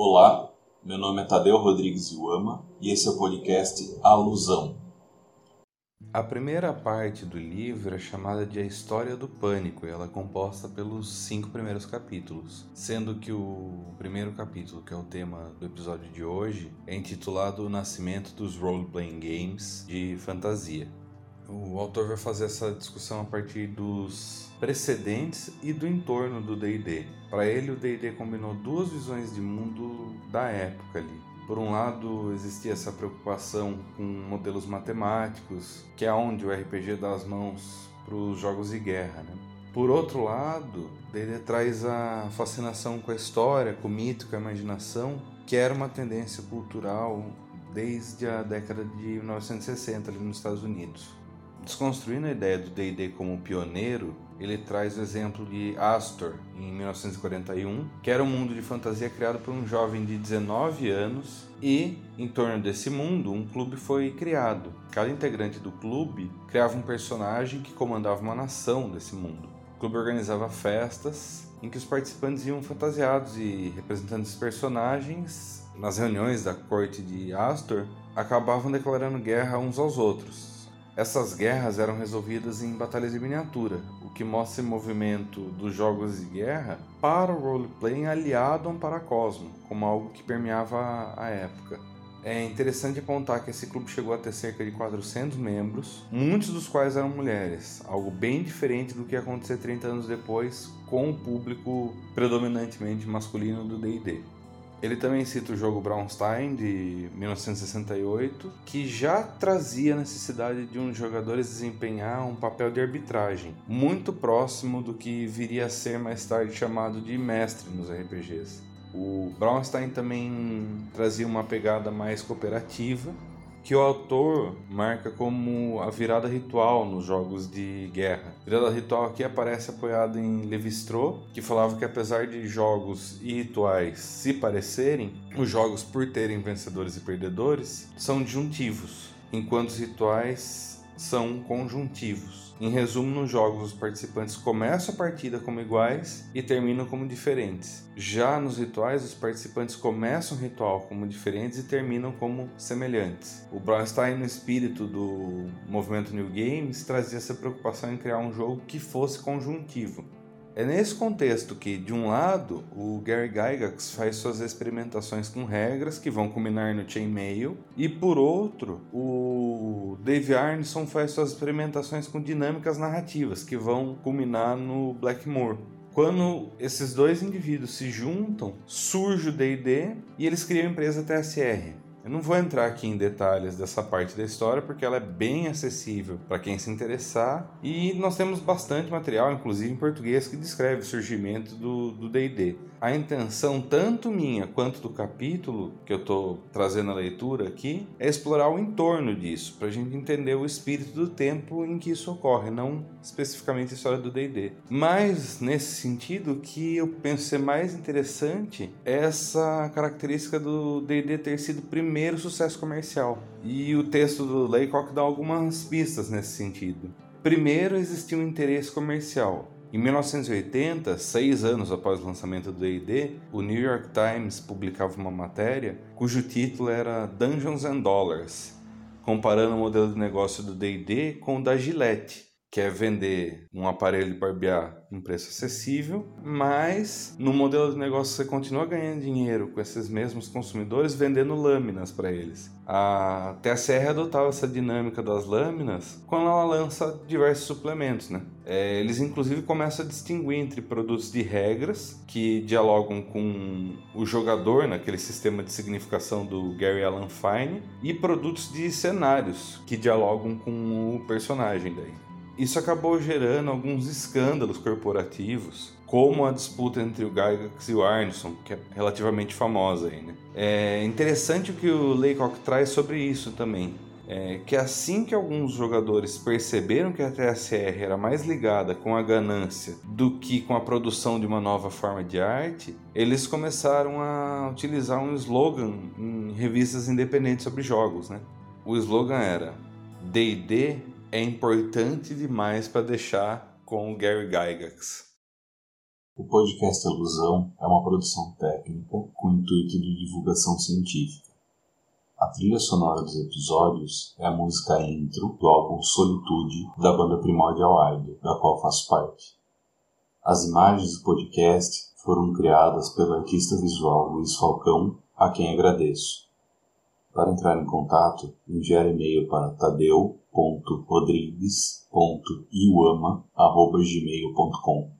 Olá, meu nome é Tadeu Rodrigues Iuama e esse é o podcast Alusão. A primeira parte do livro é chamada de A História do Pânico e ela é composta pelos cinco primeiros capítulos, sendo que o primeiro capítulo, que é o tema do episódio de hoje, é intitulado O Nascimento dos Role-Playing Games de Fantasia. O autor vai fazer essa discussão a partir dos precedentes e do entorno do D&D. Para ele, o D&D combinou duas visões de mundo da época ali. Por um lado, existia essa preocupação com modelos matemáticos, que é onde o RPG dá as mãos para os jogos de guerra. Né? Por outro lado, D&D traz a fascinação com a história, com o mito, com a imaginação, que era uma tendência cultural desde a década de 1960 ali nos Estados Unidos. Desconstruindo a ideia do D&D como pioneiro, ele traz o exemplo de Astor, em 1941, que era um mundo de fantasia criado por um jovem de 19 anos e, em torno desse mundo, um clube foi criado. Cada integrante do clube criava um personagem que comandava uma nação desse mundo. O clube organizava festas em que os participantes iam fantasiados e representando esses personagens, nas reuniões da corte de Astor, acabavam declarando guerra uns aos outros essas guerras eram resolvidas em batalhas de miniatura, o que mostra o movimento dos jogos de guerra para o roleplay aliado a um paracosmo, como algo que permeava a época. É interessante apontar que esse clube chegou a ter cerca de 400 membros, muitos dos quais eram mulheres, algo bem diferente do que ia acontecer 30 anos depois com o público predominantemente masculino do D&D. Ele também cita o jogo Braunstein de 1968, que já trazia a necessidade de um jogador desempenhar um papel de arbitragem, muito próximo do que viria a ser mais tarde chamado de mestre nos RPGs. O Braunstein também trazia uma pegada mais cooperativa, que o autor marca como a virada ritual nos jogos de guerra. Virada ritual aqui aparece apoiada em Levi-Strauss, que falava que apesar de jogos e rituais se parecerem, os jogos por terem vencedores e perdedores são disjuntivos, enquanto os rituais são conjuntivos. Em resumo, nos jogos, os participantes começam a partida como iguais e terminam como diferentes. Já nos rituais, os participantes começam o ritual como diferentes e terminam como semelhantes. O Braunstein, no espírito do movimento New Games, trazia essa preocupação em criar um jogo que fosse conjuntivo, é nesse contexto que, de um lado, o Gary Gygax faz suas experimentações com regras que vão culminar no chainmail, e por outro, o Dave Arneson faz suas experimentações com dinâmicas narrativas que vão culminar no Blackmore. Quando esses dois indivíduos se juntam, surge o D&D e eles criam a empresa TSR. Eu não vou entrar aqui em detalhes dessa parte da história porque ela é bem acessível para quem se interessar e nós temos bastante material, inclusive em português, que descreve o surgimento do D&D a intenção, tanto minha quanto do capítulo que eu estou trazendo a leitura aqui, é explorar o entorno disso, para a gente entender o espírito do tempo em que isso ocorre, não especificamente a história do DD. Mas, nesse sentido, que eu penso ser mais interessante é essa característica do DD ter sido o primeiro sucesso comercial. E o texto do Laycock dá algumas pistas nesse sentido. Primeiro, existia um interesse comercial. Em 1980, seis anos após o lançamento do D&D, o New York Times publicava uma matéria cujo título era Dungeons and Dollars, comparando o modelo de negócio do D&D com o da Gillette, que é vender um aparelho de barbear um preço acessível, mas no modelo de negócio você continua ganhando dinheiro com esses mesmos consumidores vendendo lâminas para eles. A TSR adotava essa dinâmica das lâminas quando ela lança diversos suplementos, né? É, eles inclusive começam a distinguir entre produtos de regras que dialogam com o jogador naquele sistema de significação do Gary Allan Fine e produtos de cenários que dialogam com o personagem daí. Isso acabou gerando alguns escândalos corporativos, como a disputa entre o Gygax e o Arneson, que é relativamente famosa aí, né? É interessante o que o Laycock traz sobre isso também. É que assim que alguns jogadores perceberam que a TSR era mais ligada com a ganância do que com a produção de uma nova forma de arte, eles começaram a utilizar um slogan em revistas independentes sobre jogos. Né? O slogan era D&D é importante demais para deixar com o Gary Gygax. O podcast Alusão é uma produção técnica com intuito de divulgação científica. A trilha sonora dos episódios é a música intro do álbum Solitude da banda Primordial Idol, da qual faço parte. As imagens do podcast foram criadas pelo artista visual Luiz Falcão, a quem agradeço. Para entrar em contato, enviar e-mail para tadeu.rodrigues.iuama.gmail.com